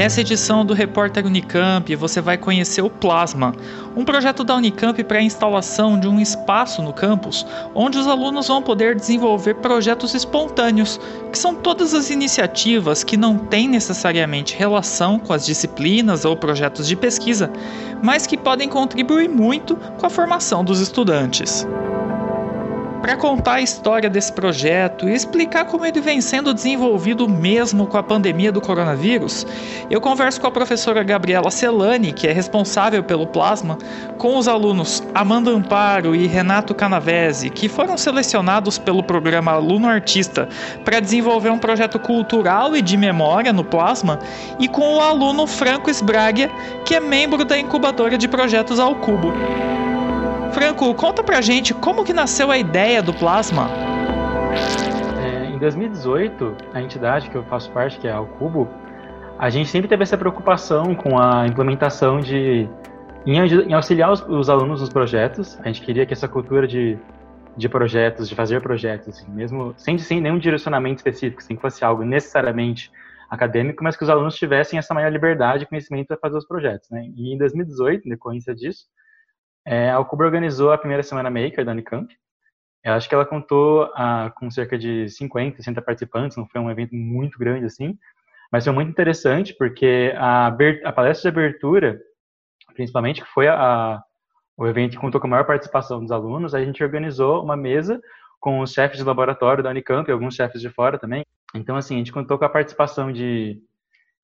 Nessa edição do Repórter Unicamp, você vai conhecer o Plasma, um projeto da Unicamp para a instalação de um espaço no campus onde os alunos vão poder desenvolver projetos espontâneos, que são todas as iniciativas que não têm necessariamente relação com as disciplinas ou projetos de pesquisa, mas que podem contribuir muito com a formação dos estudantes. Para contar a história desse projeto e explicar como ele vem sendo desenvolvido mesmo com a pandemia do coronavírus, eu converso com a professora Gabriela Celani, que é responsável pelo Plasma, com os alunos Amanda Amparo e Renato Canavese, que foram selecionados pelo programa Aluno Artista para desenvolver um projeto cultural e de memória no Plasma, e com o aluno Franco Esbragia, que é membro da incubadora de projetos ao Cubo. Franco, conta pra gente como que nasceu a ideia do Plasma. É, em 2018, a entidade que eu faço parte, que é a Cubo, a gente sempre teve essa preocupação com a implementação de em, auxiliar os, os, alunos nos projetos. A gente queria que essa cultura de, de projetos, de fazer projetos, assim, mesmo sem, sem nenhum direcionamento específico, sem que fosse algo necessariamente acadêmico, mas que os alunos tivessem essa maior liberdade e conhecimento para fazer os projetos. Né? E em 2018, em decorrência disso, é, a Alcuba organizou a primeira Semana Maker da Unicamp. Eu acho que ela contou ah, com cerca de 50, 60 participantes, não foi um evento muito grande assim, mas foi muito interessante porque a, a palestra de abertura, principalmente, que foi a, o evento que contou com a maior participação dos alunos, a gente organizou uma mesa com os chefes de laboratório da Unicamp e alguns chefes de fora também. Então, assim, a gente contou com a participação de,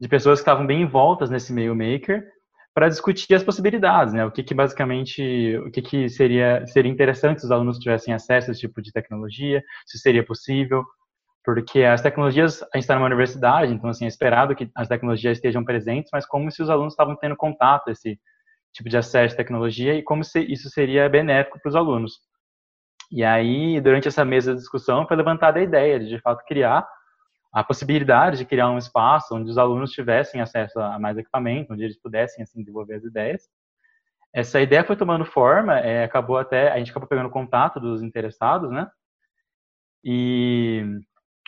de pessoas que estavam bem envoltas nesse meio maker, para discutir as possibilidades, né? O que, que basicamente, o que, que seria seria interessante se os alunos tivessem acesso a esse tipo de tecnologia, se seria possível, porque as tecnologias, a gente está numa universidade, então assim é esperado que as tecnologias estejam presentes, mas como se os alunos estavam tendo contato esse tipo de acesso à tecnologia e como se isso seria benéfico para os alunos. E aí, durante essa mesa de discussão, foi levantada a ideia de, de fato, criar a possibilidade de criar um espaço onde os alunos tivessem acesso a mais equipamento, onde eles pudessem assim desenvolver as ideias. Essa ideia foi tomando forma, é, acabou até a gente acabou pegando contato dos interessados, né? E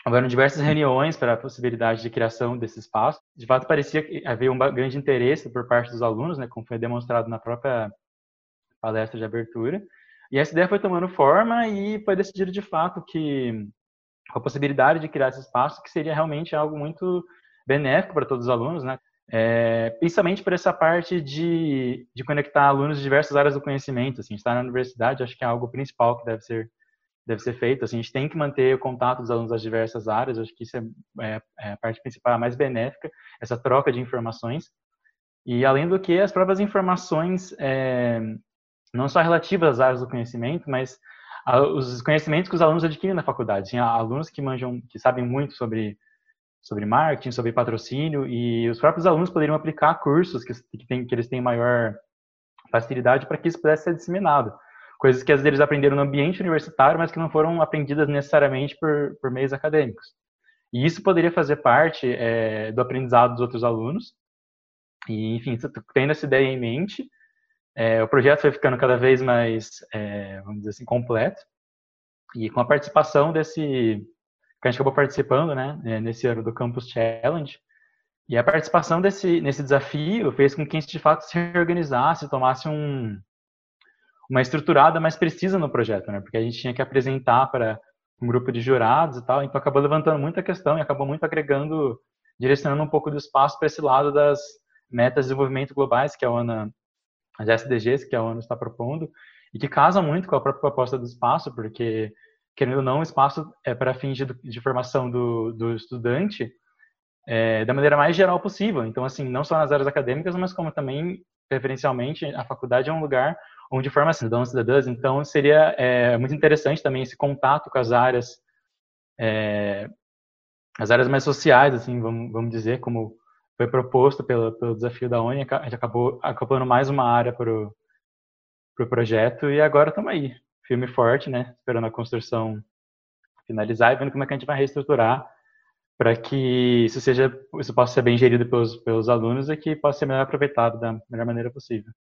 houveram diversas reuniões para a possibilidade de criação desse espaço. De fato, parecia que havia um grande interesse por parte dos alunos, né, como foi demonstrado na própria palestra de abertura. E essa ideia foi tomando forma e foi decidido de fato que com a possibilidade de criar esse espaço, que seria realmente algo muito benéfico para todos os alunos, né? É, principalmente por essa parte de, de conectar alunos de diversas áreas do conhecimento. Assim, estar na universidade, acho que é algo principal que deve ser deve ser feito. Assim, a gente tem que manter o contato dos alunos das diversas áreas. Acho que isso é, é, é a parte principal, a mais benéfica, essa troca de informações. E além do que, as próprias informações, é, não só relativas às áreas do conhecimento, mas os conhecimentos que os alunos adquirem na faculdade. Alunos que manjam, que sabem muito sobre sobre marketing, sobre patrocínio e os próprios alunos poderiam aplicar cursos que, que, tem, que eles têm maior facilidade para que isso pudesse ser disseminado. Coisas que às vezes eles aprenderam no ambiente universitário, mas que não foram aprendidas necessariamente por, por meios acadêmicos. E isso poderia fazer parte é, do aprendizado dos outros alunos. E, enfim, tendo essa ideia em mente, é, o projeto foi ficando cada vez mais, é, vamos dizer assim, completo. E com a participação desse, que a gente acabou participando, né, é, nesse ano do Campus Challenge, e a participação desse, nesse desafio fez com que a gente, de fato, se organizasse, tomasse um, uma estruturada mais precisa no projeto, né, porque a gente tinha que apresentar para um grupo de jurados e tal, então acabou levantando muita questão e acabou muito agregando, direcionando um pouco do espaço para esse lado das metas de desenvolvimento globais que a ONU as SDGs que a ONU está propondo, e que casam muito com a própria proposta do espaço, porque, querendo ou não, o espaço é para fins de, de formação do, do estudante é, da maneira mais geral possível. Então, assim, não só nas áreas acadêmicas, mas como também, preferencialmente, a faculdade é um lugar onde forma cidadãos e cidadãs. Então, seria é, muito interessante também esse contato com as áreas, é, as áreas mais sociais, assim, vamos, vamos dizer, como foi proposto pelo, pelo desafio da ONU, a gente acabou acoplando mais uma área para o pro projeto e agora estamos aí, firme e forte, né? Esperando a construção finalizar e vendo como é que a gente vai reestruturar para que isso seja isso possa ser bem gerido pelos, pelos alunos e que possa ser melhor aproveitado da melhor maneira possível.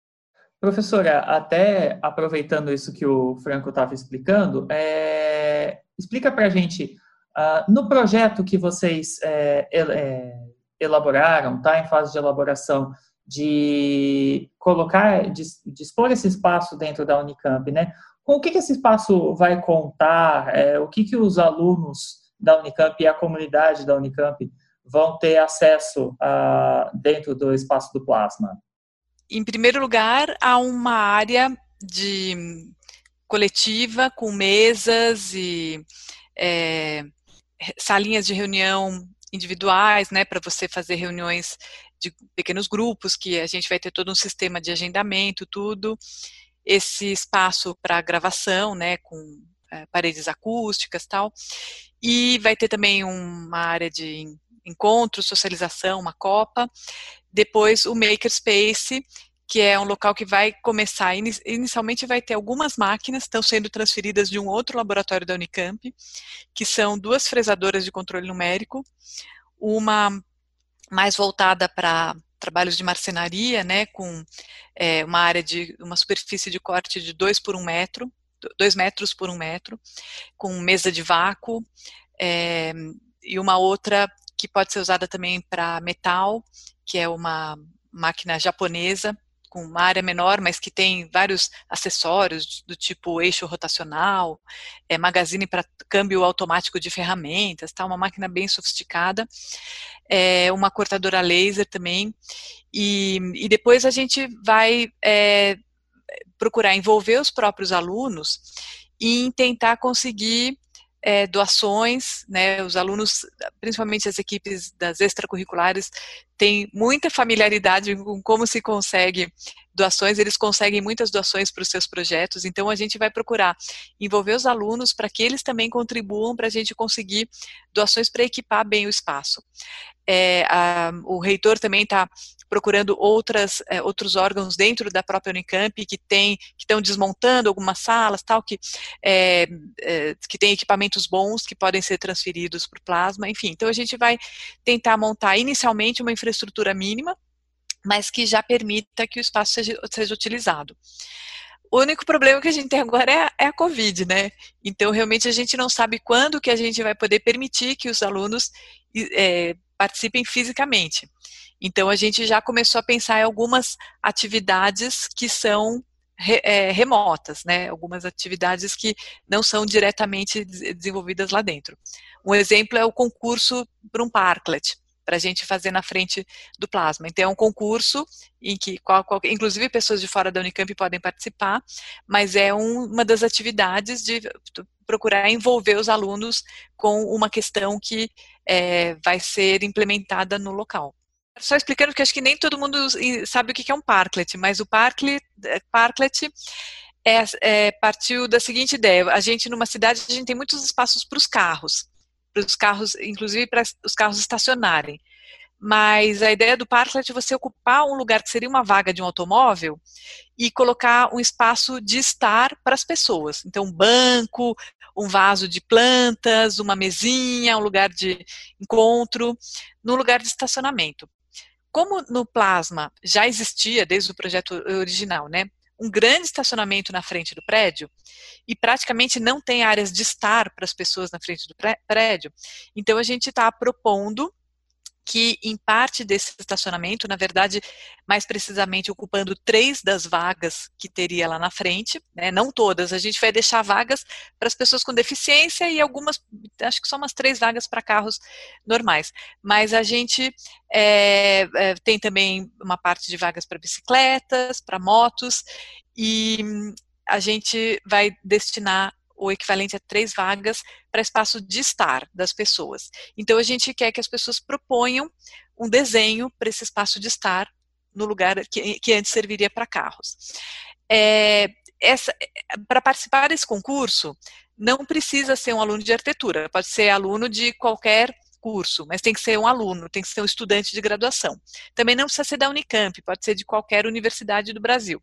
Professora, até aproveitando isso que o Franco estava explicando, é, explica para a gente, uh, no projeto que vocês é, é, elaboraram, está em fase de elaboração, de colocar, de, de, expor esse espaço dentro da Unicamp, né? Com o que, que esse espaço vai contar? É, o que, que os alunos da Unicamp e a comunidade da Unicamp vão ter acesso a, dentro do espaço do plasma? Em primeiro lugar, há uma área de coletiva com mesas e é, salinhas de reunião individuais, né, para você fazer reuniões de pequenos grupos, que a gente vai ter todo um sistema de agendamento, tudo. Esse espaço para gravação, né, com é, paredes acústicas tal. E vai ter também uma área de encontro, socialização, uma copa. Depois o Makerspace, que é um local que vai começar, inicialmente vai ter algumas máquinas, estão sendo transferidas de um outro laboratório da Unicamp, que são duas fresadoras de controle numérico, uma mais voltada para trabalhos de marcenaria, né, com é, uma área de uma superfície de corte de 2 por 1 um metro, 2 metros por 1 um metro, com mesa de vácuo, é, e uma outra que pode ser usada também para metal, que é uma máquina japonesa, uma área menor, mas que tem vários acessórios do tipo eixo rotacional, é, magazine para câmbio automático de ferramentas, tá? uma máquina bem sofisticada, é, uma cortadora laser também, e, e depois a gente vai é, procurar envolver os próprios alunos e tentar conseguir é, doações, né, os alunos, principalmente as equipes das extracurriculares, têm muita familiaridade com como se consegue doações, eles conseguem muitas doações para os seus projetos, então a gente vai procurar envolver os alunos para que eles também contribuam para a gente conseguir doações para equipar bem o espaço. É, a, o reitor também está procurando outras, é, outros órgãos dentro da própria Unicamp que tem, que estão desmontando algumas salas, tal, que, é, é, que tem equipamentos bons que podem ser transferidos para o plasma, enfim. Então a gente vai tentar montar inicialmente uma infraestrutura mínima, mas que já permita que o espaço seja, seja utilizado. O único problema que a gente tem agora é a, é a, Covid, né? Então, realmente, a gente não sabe quando que a gente vai poder permitir que os alunos é, participem fisicamente. Então, a gente já começou a pensar em algumas atividades que são re, é, remotas, né? Algumas atividades que não são diretamente desenvolvidas lá dentro. Um exemplo é o concurso para um Parklet, para a gente fazer na frente do plasma. Então, é um concurso em que, qual, qual, inclusive, pessoas de fora da Unicamp podem participar, mas é um, uma das atividades de procurar envolver os alunos com uma questão que é, vai ser implementada no local. Só explicando que acho que nem todo mundo sabe o que é um parklet, mas o parklet, é, parklet é, é, partiu da seguinte ideia: a gente numa cidade a gente tem muitos espaços para os carros, para os carros, inclusive para os carros estacionarem. Mas a ideia do parklet é você ocupar um lugar que seria uma vaga de um automóvel e colocar um espaço de estar para as pessoas. Então, um banco, um vaso de plantas, uma mesinha, um lugar de encontro, no lugar de estacionamento como no plasma já existia desde o projeto original, né, um grande estacionamento na frente do prédio e praticamente não tem áreas de estar para as pessoas na frente do prédio, então a gente está propondo que em parte desse estacionamento, na verdade, mais precisamente ocupando três das vagas que teria lá na frente, né, não todas, a gente vai deixar vagas para as pessoas com deficiência e algumas, acho que só umas três vagas para carros normais, mas a gente é, é, tem também uma parte de vagas para bicicletas, para motos, e a gente vai destinar o equivalente a três vagas para espaço de estar das pessoas. Então, a gente quer que as pessoas proponham um desenho para esse espaço de estar no lugar que, que antes serviria para carros. É, para participar desse concurso, não precisa ser um aluno de arquitetura, pode ser aluno de qualquer curso, mas tem que ser um aluno, tem que ser um estudante de graduação. Também não precisa ser da Unicamp, pode ser de qualquer universidade do Brasil.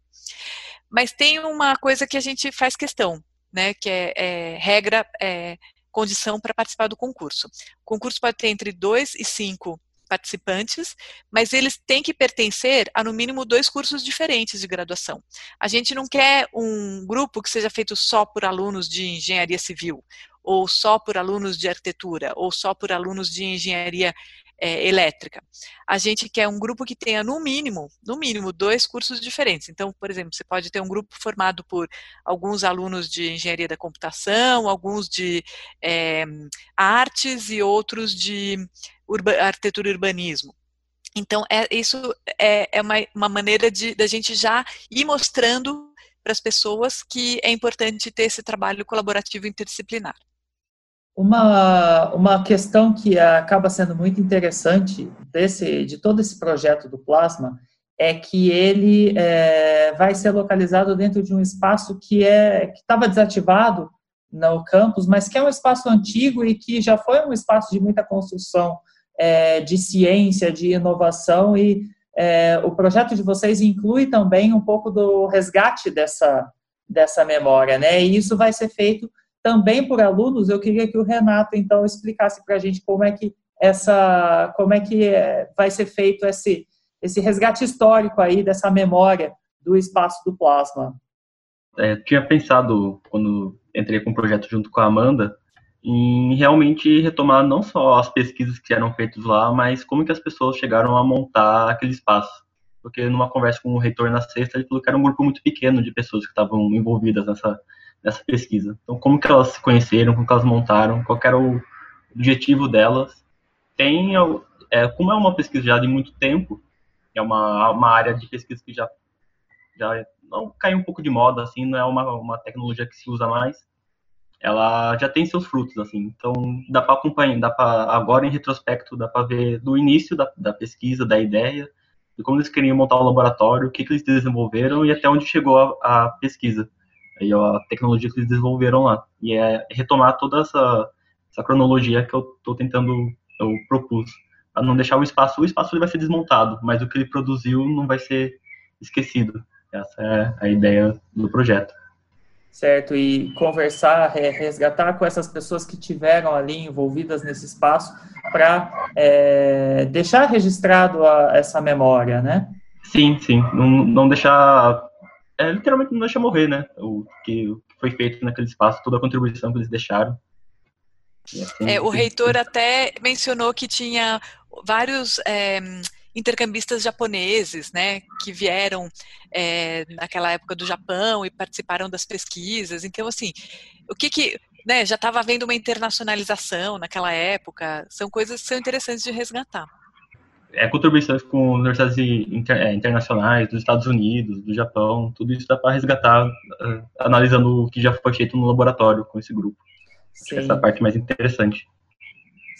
Mas tem uma coisa que a gente faz questão, né, que é, é regra é, condição para participar do concurso. O concurso pode ter entre dois e cinco participantes, mas eles têm que pertencer a no mínimo dois cursos diferentes de graduação. A gente não quer um grupo que seja feito só por alunos de engenharia civil, ou só por alunos de arquitetura, ou só por alunos de engenharia é, elétrica. A gente quer um grupo que tenha, no mínimo, no mínimo, dois cursos diferentes. Então, por exemplo, você pode ter um grupo formado por alguns alunos de engenharia da computação, alguns de é, artes e outros de urba, arquitetura e urbanismo. Então, é, isso é, é uma, uma maneira de da gente já ir mostrando para as pessoas que é importante ter esse trabalho colaborativo interdisciplinar. Uma, uma questão que acaba sendo muito interessante desse, de todo esse projeto do Plasma é que ele é, vai ser localizado dentro de um espaço que é que estava desativado no campus, mas que é um espaço antigo e que já foi um espaço de muita construção é, de ciência, de inovação e é, o projeto de vocês inclui também um pouco do resgate dessa, dessa memória, né? E isso vai ser feito também por alunos. Eu queria que o Renato então explicasse para a gente como é que essa, como é que é, vai ser feito esse esse resgate histórico aí dessa memória do espaço do plasma. É, tinha pensado quando entrei com o projeto junto com a Amanda em realmente retomar não só as pesquisas que eram feitas lá, mas como que as pessoas chegaram a montar aquele espaço. Porque numa conversa com o reitor na sexta, ele falou que era um grupo muito pequeno de pessoas que estavam envolvidas nessa, nessa pesquisa. Então, como que elas se conheceram, como que elas montaram, qual era o objetivo delas. Tem, é, como é uma pesquisa já de muito tempo, é uma, uma área de pesquisa que já, já não caiu um pouco de moda, assim, não é uma, uma tecnologia que se usa mais, ela já tem seus frutos, assim. Então, dá para acompanhar, dá para agora em retrospecto, dá para ver do início da, da pesquisa, da ideia, de como eles queriam montar o laboratório, o que, que eles desenvolveram e até onde chegou a, a pesquisa. Ó, a tecnologia que eles desenvolveram lá. E é retomar toda essa, essa cronologia que eu estou tentando, eu propus. Para não deixar o espaço, o espaço ele vai ser desmontado, mas o que ele produziu não vai ser esquecido. Essa é a ideia do projeto certo? E conversar, resgatar com essas pessoas que tiveram ali envolvidas nesse espaço para é, deixar registrado a, essa memória, né? Sim, sim. Não, não deixar. É, literalmente não deixar morrer, né? O que, o que foi feito naquele espaço, toda a contribuição que eles deixaram. Assim, é, o reitor até mencionou que tinha vários. É, intercambistas japoneses, né, que vieram é, naquela época do Japão e participaram das pesquisas. Então, assim, o que que, né, já estava havendo uma internacionalização naquela época, são coisas que são interessantes de resgatar. É, contribuições com universidades inter, é, internacionais, dos Estados Unidos, do Japão, tudo isso dá para resgatar, uh, analisando o que já foi feito no laboratório com esse grupo. Sim. Essa é a parte mais interessante.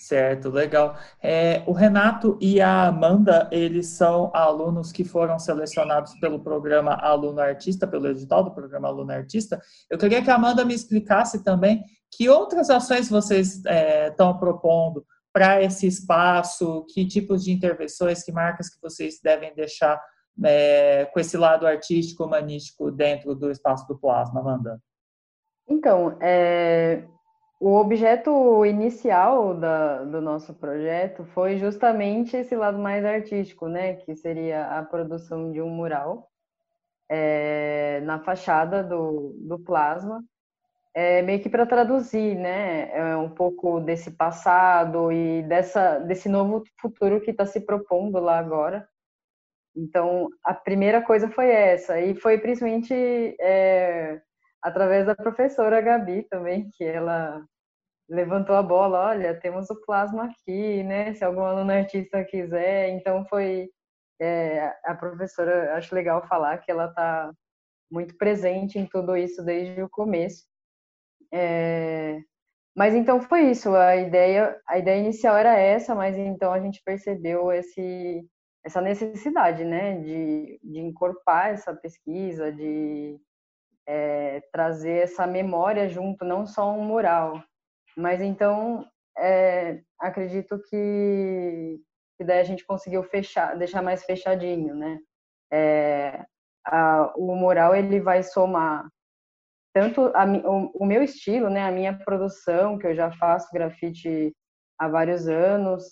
Certo, legal. É, o Renato e a Amanda, eles são alunos que foram selecionados pelo programa Aluno Artista, pelo edital do programa Aluno Artista. Eu queria que a Amanda me explicasse também que outras ações vocês estão é, propondo para esse espaço, que tipos de intervenções, que marcas que vocês devem deixar é, com esse lado artístico, humanístico dentro do espaço do plasma, Amanda? Então, é, o objeto inicial da, do nosso projeto foi justamente esse lado mais artístico, né, que seria a produção de um mural é, na fachada do, do plasma, é, meio que para traduzir, né, é um pouco desse passado e dessa, desse novo futuro que está se propondo lá agora. Então, a primeira coisa foi essa, e foi principalmente é, através da professora Gabi também, que ela levantou a bola, olha, temos o plasma aqui, né? Se algum aluno artista quiser, então foi é, a professora, acho legal falar que ela está muito presente em tudo isso desde o começo. É, mas então foi isso, a ideia, a ideia inicial era essa, mas então a gente percebeu esse, essa necessidade, né, de, de encorpar essa pesquisa, de é, trazer essa memória junto, não só um mural. Mas então, é, acredito que, que daí a gente conseguiu fechar, deixar mais fechadinho, né? É, a, o mural ele vai somar tanto a, o, o, meu estilo, né, a minha produção, que eu já faço grafite há vários anos,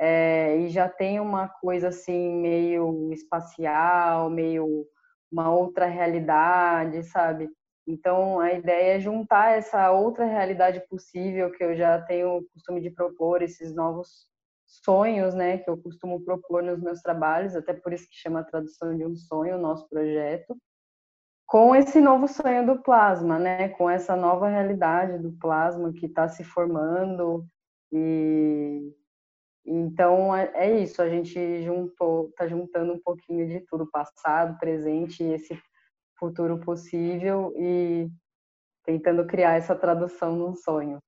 é, e já tem uma coisa assim meio espacial, meio uma outra realidade, sabe? Então a ideia é juntar essa outra realidade possível que eu já tenho o costume de propor, esses novos sonhos, né, que eu costumo propor nos meus trabalhos, até por isso que chama a tradução de um sonho, o nosso projeto com esse novo sonho do plasma, né? Com essa nova realidade do plasma que está se formando e então é, é isso. A gente juntou, está juntando um pouquinho de tudo, passado, presente, e esse futuro possível e tentando criar essa tradução num sonho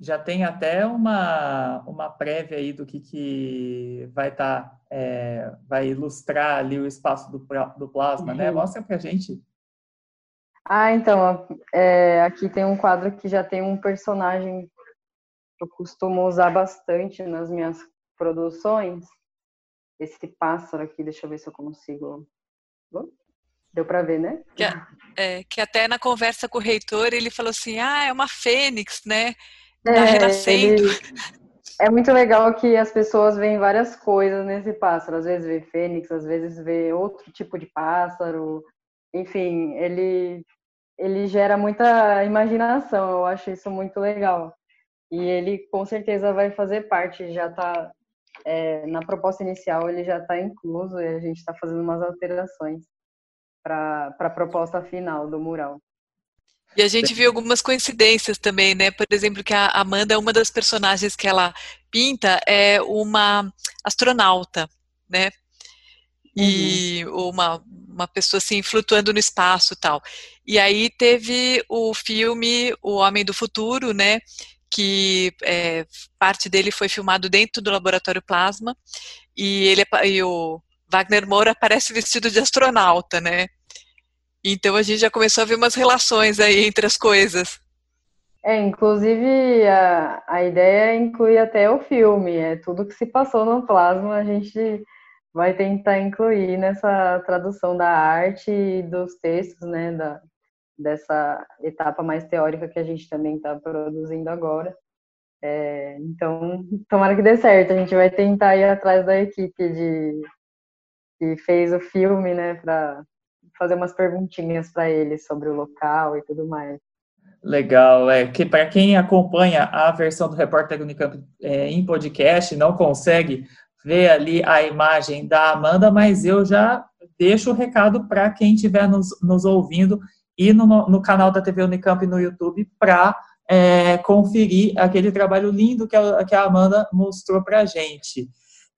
já tem até uma, uma prévia aí do que, que vai estar, tá, é, vai ilustrar ali o espaço do, do plasma, né? uhum. né? Mostra pra gente. Ah, então, é, aqui tem um quadro que já tem um personagem que eu costumo usar bastante nas minhas produções. Esse pássaro aqui, deixa eu ver se eu consigo. Deu para ver, né? Que, é, que até na conversa com o reitor ele falou assim: ah, é uma fênix, né? Tá é, renascendo. Ele... É muito legal que as pessoas veem várias coisas nesse pássaro. Às vezes vê fênix, às vezes vê outro tipo de pássaro. Enfim, ele, ele gera muita imaginação. Eu acho isso muito legal. E ele com certeza vai fazer parte, já está é, na proposta inicial, ele já está incluso e a gente está fazendo umas alterações para a proposta final do mural. E a gente viu algumas coincidências também, né? Por exemplo, que a Amanda, uma das personagens que ela pinta é uma astronauta, né? E uhum. uma, uma pessoa assim flutuando no espaço tal. E aí teve o filme O Homem do Futuro, né? Que é, parte dele foi filmado dentro do laboratório Plasma e ele e o Wagner Moura aparece vestido de astronauta, né? Então a gente já começou a ver umas relações aí entre as coisas. É, inclusive a, a ideia incluir até o filme, é tudo que se passou no plasma, a gente vai tentar incluir nessa tradução da arte e dos textos, né, da, dessa etapa mais teórica que a gente também está produzindo agora. É, então, tomara que dê certo, a gente vai tentar ir atrás da equipe de, que fez o filme, né, para fazer umas perguntinhas para ele sobre o local e tudo mais. Legal, é que para quem acompanha a versão do Repórter Unicamp é, em podcast não consegue ver ali a imagem da Amanda, mas eu já deixo o recado para quem estiver nos, nos, ouvindo e no, no, canal da TV Unicamp no YouTube para é, conferir aquele trabalho lindo que a, que a Amanda mostrou para a gente.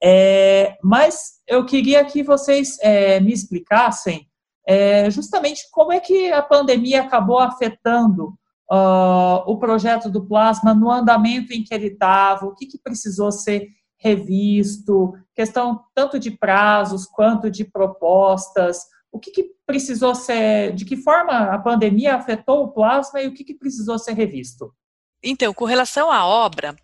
É, mas eu queria que vocês é, me explicassem é, justamente como é que a pandemia acabou afetando uh, o projeto do Plasma no andamento em que ele estava, o que, que precisou ser revisto, questão tanto de prazos quanto de propostas, o que, que precisou ser, de que forma a pandemia afetou o plasma e o que, que precisou ser revisto? Então, com relação à obra,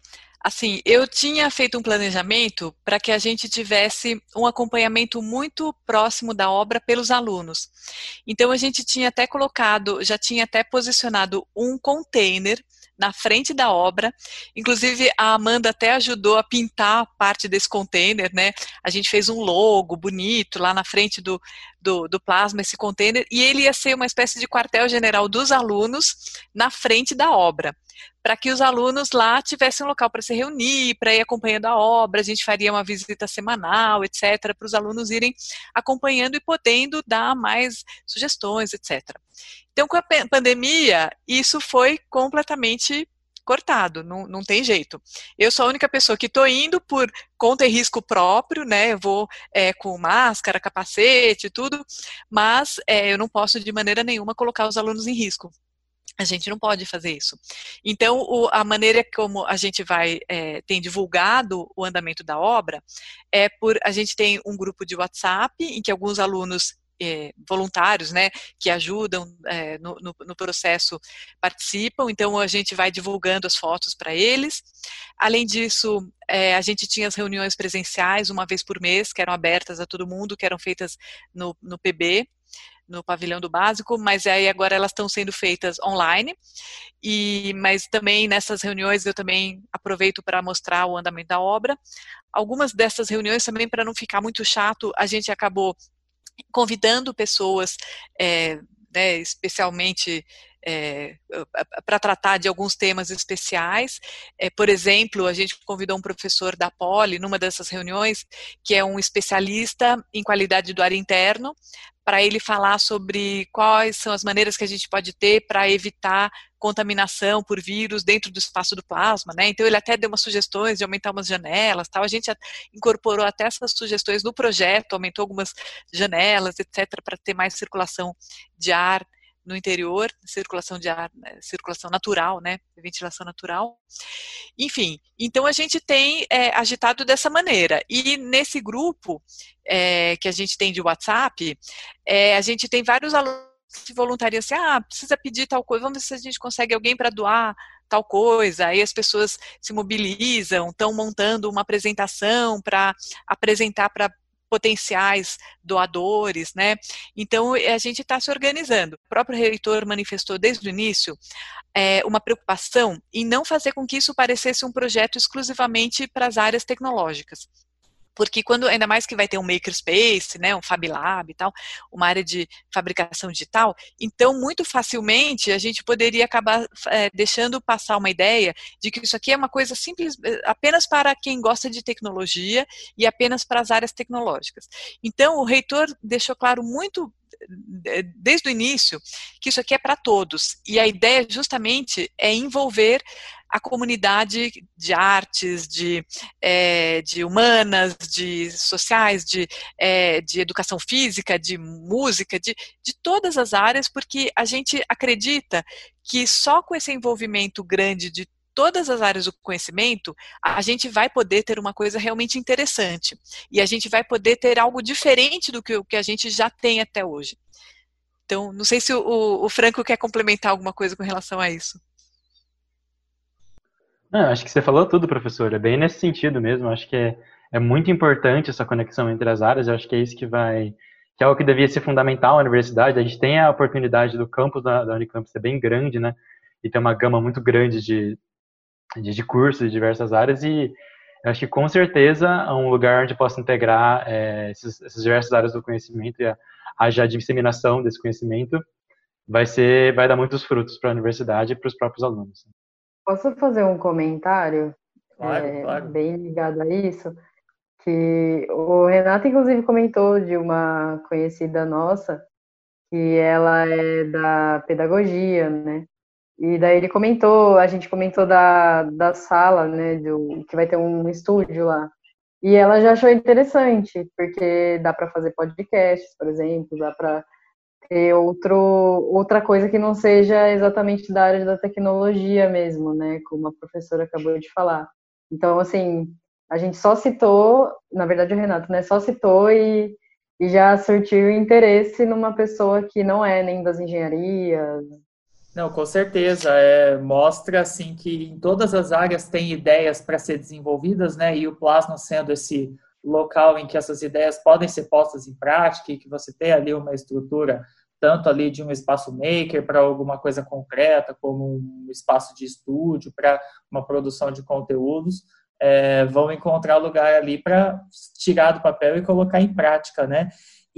Assim, eu tinha feito um planejamento para que a gente tivesse um acompanhamento muito próximo da obra pelos alunos. Então, a gente tinha até colocado, já tinha até posicionado um container na frente da obra. Inclusive, a Amanda até ajudou a pintar parte desse container, né? A gente fez um logo bonito lá na frente do, do, do plasma, esse container, e ele ia ser uma espécie de quartel-general dos alunos na frente da obra para que os alunos lá tivessem um local para se reunir, para ir acompanhando a obra, a gente faria uma visita semanal, etc., para os alunos irem acompanhando e podendo dar mais sugestões, etc. Então, com a pandemia, isso foi completamente cortado, não, não tem jeito. Eu sou a única pessoa que estou indo por conta e risco próprio, né? Eu vou é, com máscara, capacete, tudo, mas é, eu não posso de maneira nenhuma colocar os alunos em risco. A gente não pode fazer isso. Então, o, a maneira como a gente vai é, tem divulgado o andamento da obra é por a gente tem um grupo de WhatsApp em que alguns alunos é, voluntários, né, que ajudam é, no, no, no, processo participam. Então a gente vai divulgando as fotos para eles. Além disso, é, a gente tinha as reuniões presenciais uma vez por mês, que eram abertas a todo mundo, que eram feitas no, no PB no pavilhão do básico, mas aí agora elas estão sendo feitas online. E mas também nessas reuniões eu também aproveito para mostrar o andamento da obra. Algumas dessas reuniões também para não ficar muito chato, a gente acabou convidando pessoas, é, né, especialmente é, para tratar de alguns temas especiais. É, por exemplo, a gente convidou um professor da Poli numa dessas reuniões, que é um especialista em qualidade do ar interno, para ele falar sobre quais são as maneiras que a gente pode ter para evitar contaminação por vírus dentro do espaço do plasma, né? Então ele até deu umas sugestões de aumentar umas janelas, tal. A gente incorporou até essas sugestões no projeto, aumentou algumas janelas, etc, para ter mais circulação de ar no interior, circulação de ar, né, circulação natural, né, ventilação natural. Enfim, então a gente tem é, agitado dessa maneira. E nesse grupo é, que a gente tem de WhatsApp, é, a gente tem vários alunos se voluntariam assim, ah, precisa pedir tal coisa, vamos ver se a gente consegue alguém para doar tal coisa, aí as pessoas se mobilizam, estão montando uma apresentação para apresentar para potenciais doadores, né? Então a gente está se organizando. O próprio reitor manifestou desde o início é, uma preocupação em não fazer com que isso parecesse um projeto exclusivamente para as áreas tecnológicas porque quando ainda mais que vai ter um makerspace, né, um Fab Lab e tal, uma área de fabricação digital, então muito facilmente a gente poderia acabar é, deixando passar uma ideia de que isso aqui é uma coisa simples, eh, apenas para quem gosta de tecnologia e apenas para as áreas tecnológicas. Então o reitor deixou claro muito desde o início que isso aqui é para todos. E a ideia justamente é envolver a comunidade de artes, de, é, de humanas, de sociais, de, é, de educação física, de música, de, de todas as áreas, porque a gente acredita que só com esse envolvimento grande de todas as áreas do conhecimento, a gente vai poder ter uma coisa realmente interessante. E a gente vai poder ter algo diferente do que o que a gente já tem até hoje. Então, não sei se o, o Franco quer complementar alguma coisa com relação a isso. Não, acho que você falou tudo, professor. É bem nesse sentido mesmo. Acho que é, é muito importante essa conexão entre as áreas. Eu acho que é isso que vai, que é o que devia ser fundamental na universidade. A gente tem a oportunidade do campus da, da Unicamp ser bem grande, né? E ter uma gama muito grande de, de, de cursos de diversas áreas. E eu acho que com certeza é um lugar onde possa integrar é, esses, essas diversas áreas do conhecimento e a, haja disseminação desse conhecimento vai ser, vai dar muitos frutos para a universidade e para os próprios alunos. Posso fazer um comentário? Claro, é, claro. Bem ligado a isso. Que o Renato, inclusive, comentou de uma conhecida nossa, que ela é da pedagogia, né? E daí ele comentou, a gente comentou da, da sala, né? Do, que vai ter um estúdio lá. E ela já achou interessante, porque dá para fazer podcasts, por exemplo, dá para ter outro, outra coisa que não seja exatamente da área da tecnologia mesmo, né? Como a professora acabou de falar. Então, assim, a gente só citou, na verdade o Renato, né? Só citou e, e já surtiu interesse numa pessoa que não é nem das engenharias. Não, com certeza. É, mostra, assim, que em todas as áreas tem ideias para ser desenvolvidas, né? E o Plasma sendo esse local em que essas ideias podem ser postas em prática e que você tem ali uma estrutura tanto ali de um espaço maker para alguma coisa concreta, como um espaço de estúdio para uma produção de conteúdos, é, vão encontrar lugar ali para tirar do papel e colocar em prática, né?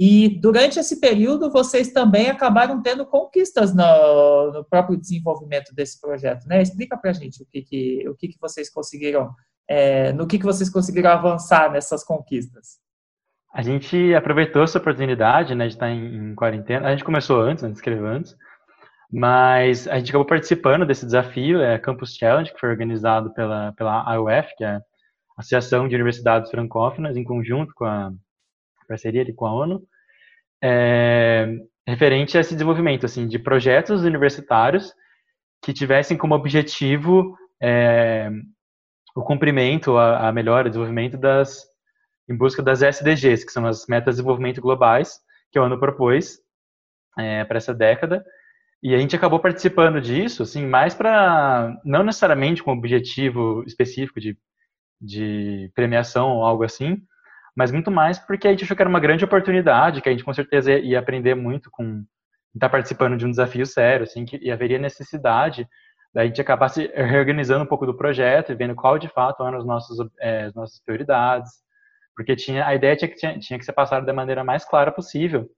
E durante esse período, vocês também acabaram tendo conquistas no, no próprio desenvolvimento desse projeto, né? Explica para a gente o que, que, o que, que vocês conseguiram é, no que, que vocês conseguiram avançar nessas conquistas? A gente aproveitou essa oportunidade né, de estar em, em quarentena. A gente começou antes, né, escreveu antes, mas a gente acabou participando desse desafio, é Campus Challenge, que foi organizado pela, pela AUF, que é a Associação de Universidades Francófonas, em conjunto com a parceria ali com a ONU, é, referente a esse desenvolvimento assim, de projetos universitários que tivessem como objetivo é, o cumprimento, a, a melhora, o desenvolvimento das, em busca das SDGs, que são as Metas de Desenvolvimento Globais, que o ONU propôs é, para essa década. E a gente acabou participando disso, assim, mais para, não necessariamente com objetivo específico de, de premiação ou algo assim, mas muito mais porque a gente achou que era uma grande oportunidade, que a gente com certeza ia aprender muito com estar participando de um desafio sério, assim, que e haveria necessidade da gente acabar se reorganizando um pouco do projeto e vendo qual de fato eram as nossas, é, as nossas prioridades, porque tinha a ideia tinha que, tinha, tinha que ser passada da maneira mais clara possível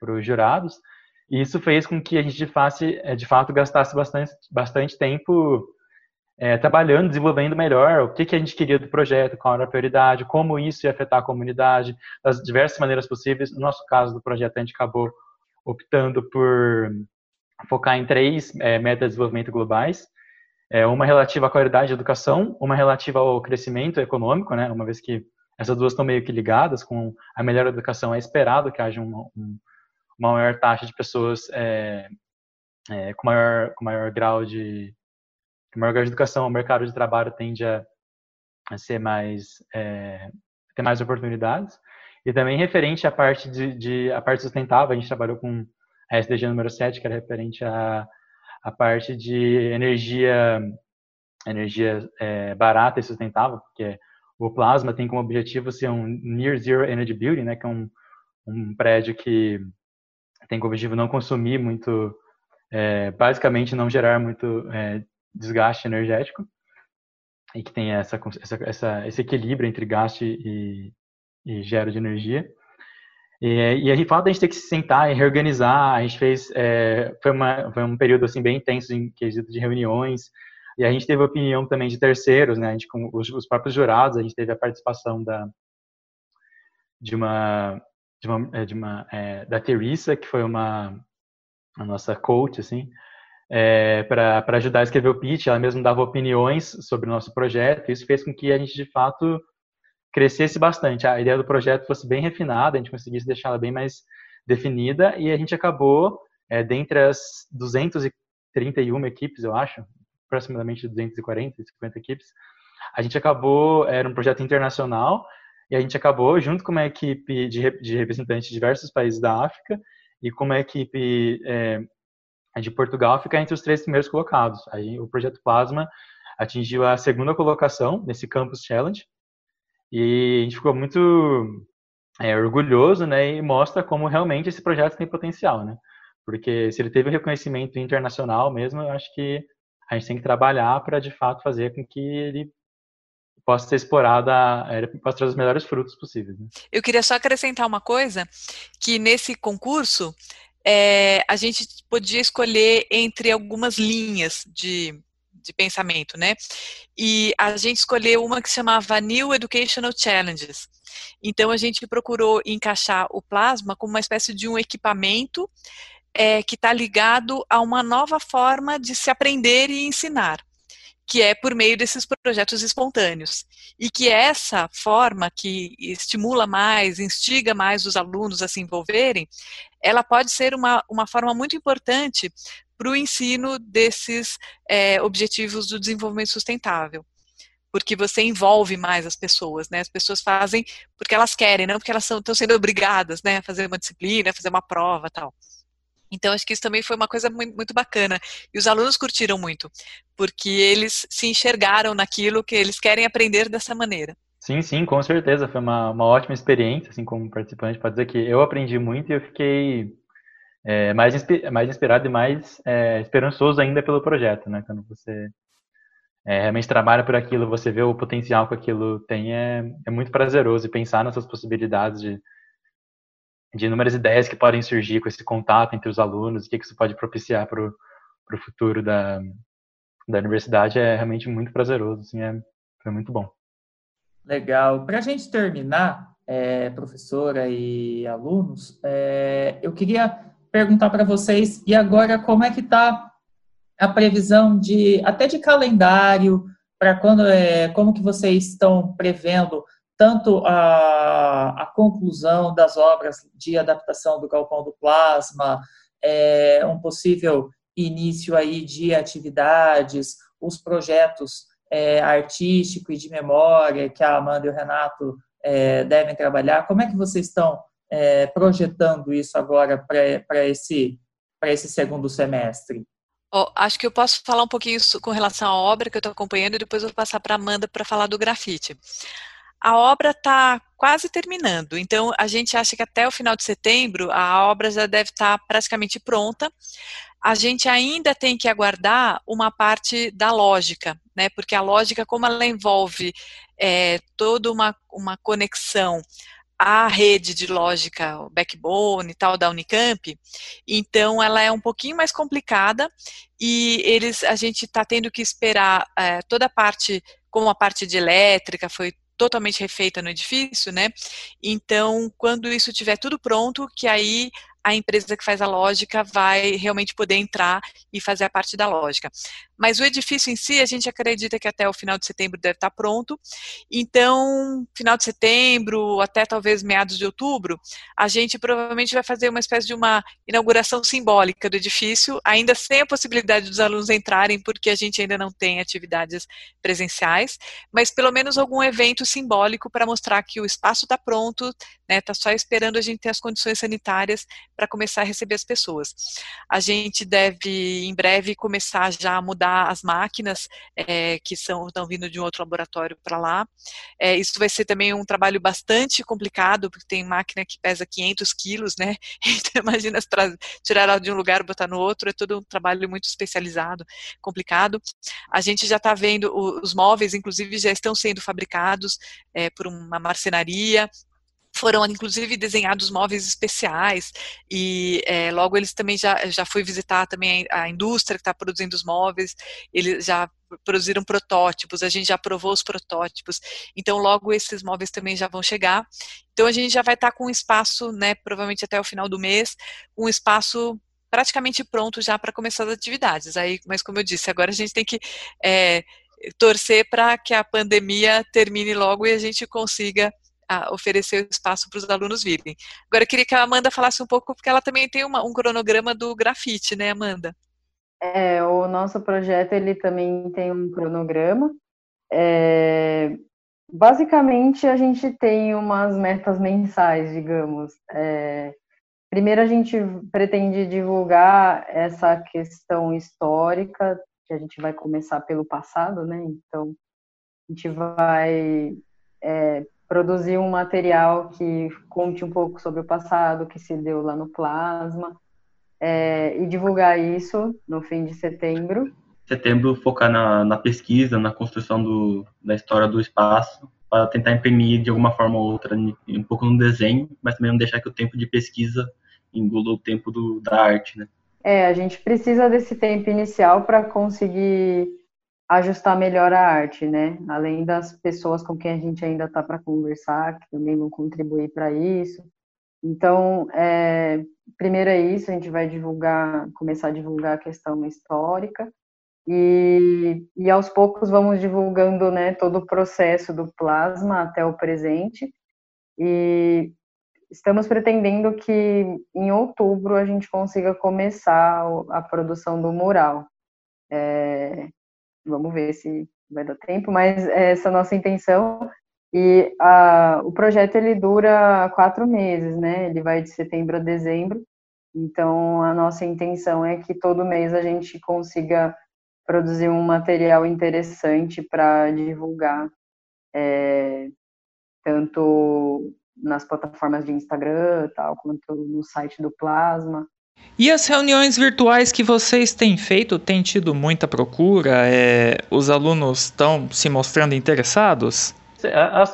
para os jurados, e isso fez com que a gente de, face, é, de fato gastasse bastante, bastante tempo é, trabalhando, desenvolvendo melhor o que, que a gente queria do projeto, qual era a prioridade, como isso ia afetar a comunidade, das diversas maneiras possíveis. No nosso caso do projeto, a gente acabou optando por focar em três é, metas de desenvolvimento globais. É, uma relativa à qualidade de educação, uma relativa ao crescimento econômico, né, uma vez que essas duas estão meio que ligadas, com a melhor educação é esperado que haja uma, uma maior taxa de pessoas é, é, com, maior, com maior grau de maior grau de educação, o mercado de trabalho tende a, a ser mais é, ter mais oportunidades. E também referente à parte de, de, a parte sustentável, a gente trabalhou com a SDG número 7, que era referente à, à parte de energia energia é, barata e sustentável, porque o Plasma tem como objetivo ser um Near Zero Energy Building, né, que é um, um prédio que tem como objetivo não consumir muito, é, basicamente não gerar muito é, desgaste energético e que tem essa, essa, esse equilíbrio entre gasto e, e gera de energia. E, e a gente fala da gente ter que se sentar e reorganizar. A gente fez é, foi, uma, foi um período assim bem intenso em quesito de reuniões e a gente teve opinião também de terceiros, né? A gente com os, os próprios jurados, a gente teve a participação da de uma de uma, é, de uma é, da Teresa que foi uma a nossa coach assim é, para ajudar a escrever o pitch. Ela mesma dava opiniões sobre o nosso projeto. Isso fez com que a gente, de fato, crescesse bastante. A ideia do projeto fosse bem refinada, a gente conseguisse deixá-la bem mais definida e a gente acabou, é, dentre as 231 equipes, eu acho, aproximadamente 240, 50 equipes, a gente acabou, era um projeto internacional, e a gente acabou, junto com uma equipe de, de representantes de diversos países da África e com uma equipe é, de Portugal ficar entre os três primeiros colocados. Aí o projeto Plasma atingiu a segunda colocação nesse Campus Challenge e a gente ficou muito é, orgulhoso, né? E mostra como realmente esse projeto tem potencial, né? Porque se ele teve reconhecimento internacional mesmo, eu acho que a gente tem que trabalhar para de fato fazer com que ele possa ser explorado, possa trazer os melhores frutos possíveis. Né? Eu queria só acrescentar uma coisa, que nesse concurso é, a gente podia escolher entre algumas linhas de, de pensamento, né? E a gente escolheu uma que chamava New Educational Challenges. Então a gente procurou encaixar o plasma como uma espécie de um equipamento é, que está ligado a uma nova forma de se aprender e ensinar que é por meio desses projetos espontâneos. E que essa forma que estimula mais, instiga mais os alunos a se envolverem, ela pode ser uma, uma forma muito importante para o ensino desses é, objetivos do desenvolvimento sustentável. Porque você envolve mais as pessoas, né? As pessoas fazem porque elas querem, não porque elas estão sendo obrigadas, né? A fazer uma disciplina, a fazer uma prova tal. Então, acho que isso também foi uma coisa muito bacana. E os alunos curtiram muito, porque eles se enxergaram naquilo que eles querem aprender dessa maneira. Sim, sim, com certeza. Foi uma, uma ótima experiência, assim, como participante. Pode dizer que eu aprendi muito e eu fiquei é, mais, mais inspirado e mais é, esperançoso ainda pelo projeto, né? Quando você é, realmente trabalha por aquilo, você vê o potencial que aquilo tem, é, é muito prazeroso. E pensar nessas possibilidades de de inúmeras ideias que podem surgir com esse contato entre os alunos, o que isso pode propiciar para o futuro da, da universidade é realmente muito prazeroso, assim, é, foi muito bom. Legal. Para a gente terminar, é, professora e alunos, é, eu queria perguntar para vocês, e agora como é que está a previsão de até de calendário para quando é, como que vocês estão prevendo tanto a, a conclusão das obras de adaptação do galpão do plasma, é, um possível início aí de atividades, os projetos é, artístico e de memória que a Amanda e o Renato é, devem trabalhar. Como é que vocês estão é, projetando isso agora para esse, esse segundo semestre? Oh, acho que eu posso falar um pouquinho com relação à obra que eu estou acompanhando e depois eu vou passar para a Amanda para falar do grafite. A obra está quase terminando, então a gente acha que até o final de setembro a obra já deve estar tá praticamente pronta. A gente ainda tem que aguardar uma parte da lógica, né? Porque a lógica, como ela envolve é, toda uma, uma conexão a rede de lógica, o backbone e tal da Unicamp, então ela é um pouquinho mais complicada e eles, a gente está tendo que esperar é, toda a parte, como a parte de elétrica foi totalmente refeita no edifício, né? Então, quando isso estiver tudo pronto, que aí a empresa que faz a lógica vai realmente poder entrar e fazer a parte da lógica. Mas o edifício em si, a gente acredita que até o final de setembro deve estar pronto. Então, final de setembro, até talvez meados de outubro, a gente provavelmente vai fazer uma espécie de uma inauguração simbólica do edifício, ainda sem a possibilidade dos alunos entrarem, porque a gente ainda não tem atividades presenciais, mas pelo menos algum evento simbólico para mostrar que o espaço está pronto, está né, tá só esperando a gente ter as condições sanitárias para começar a receber as pessoas. A gente deve, em breve, começar já a mudar as máquinas é, que são, estão vindo de um outro laboratório para lá. É, isso vai ser também um trabalho bastante complicado, porque tem máquina que pesa 500 quilos, né? Então, imagina tirar ela de um lugar e botar no outro, é todo um trabalho muito especializado, complicado. A gente já está vendo, os móveis, inclusive, já estão sendo fabricados é, por uma marcenaria, foram inclusive desenhados móveis especiais e é, logo eles também já já fui visitar também a indústria que está produzindo os móveis. Eles já produziram protótipos a gente já provou os protótipos. Então logo esses móveis também já vão chegar. Então a gente já vai estar tá com um espaço né provavelmente até o final do mês um espaço praticamente pronto já para começar as atividades. Aí mas como eu disse agora a gente tem que é, torcer para que a pandemia termine logo e a gente consiga a oferecer espaço para os alunos virem. Agora, eu queria que a Amanda falasse um pouco, porque ela também tem uma, um cronograma do grafite, né, Amanda? É, o nosso projeto, ele também tem um cronograma. É, basicamente, a gente tem umas metas mensais, digamos. É, primeiro, a gente pretende divulgar essa questão histórica, que a gente vai começar pelo passado, né? Então, a gente vai é, produzir um material que conte um pouco sobre o passado que se deu lá no plasma é, e divulgar isso no fim de setembro. Setembro focar na, na pesquisa, na construção do, da história do espaço, para tentar imprimir de alguma forma ou outra um pouco no desenho, mas também não deixar que o tempo de pesquisa engula o tempo do, da arte, né? É, a gente precisa desse tempo inicial para conseguir ajustar melhor a arte, né? Além das pessoas com quem a gente ainda está para conversar, que também vão contribuir para isso. Então, é, primeiro é isso, a gente vai divulgar, começar a divulgar a questão histórica, e, e aos poucos vamos divulgando né, todo o processo do plasma até o presente, e estamos pretendendo que em outubro a gente consiga começar a produção do mural. É, Vamos ver se vai dar tempo, mas essa é a nossa intenção. E a, o projeto ele dura quatro meses, né? Ele vai de setembro a dezembro. Então a nossa intenção é que todo mês a gente consiga produzir um material interessante para divulgar, é, tanto nas plataformas de Instagram, tal, quanto no site do Plasma. E as reuniões virtuais que vocês têm feito têm tido muita procura? É, os alunos estão se mostrando interessados? Elas,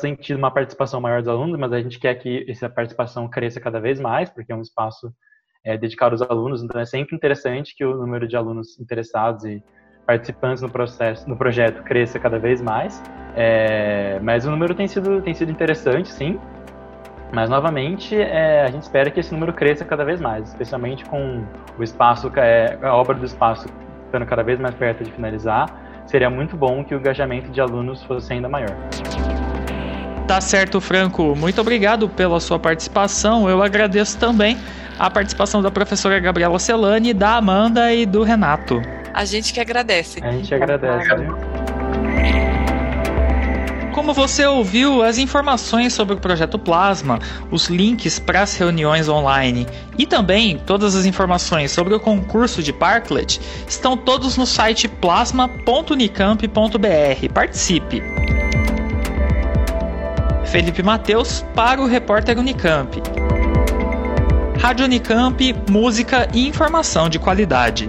têm tido uma participação maior dos alunos, mas a gente quer que essa participação cresça cada vez mais, porque é um espaço é, dedicado aos alunos, então é sempre interessante que o número de alunos interessados e participantes no processo, no projeto cresça cada vez mais. É, mas o número tem sido, tem sido interessante, sim. Mas, novamente, é, a gente espera que esse número cresça cada vez mais, especialmente com o espaço, é, a obra do espaço ficando cada vez mais perto de finalizar. Seria muito bom que o engajamento de alunos fosse ainda maior. Tá certo, Franco. Muito obrigado pela sua participação. Eu agradeço também a participação da professora Gabriela Celani, da Amanda e do Renato. A gente que agradece. A gente agradece. Como você ouviu, as informações sobre o projeto Plasma, os links para as reuniões online e também todas as informações sobre o concurso de Parklet estão todos no site plasma.unicamp.br. Participe! Felipe Mateus para o Repórter Unicamp. Rádio Unicamp, música e informação de qualidade.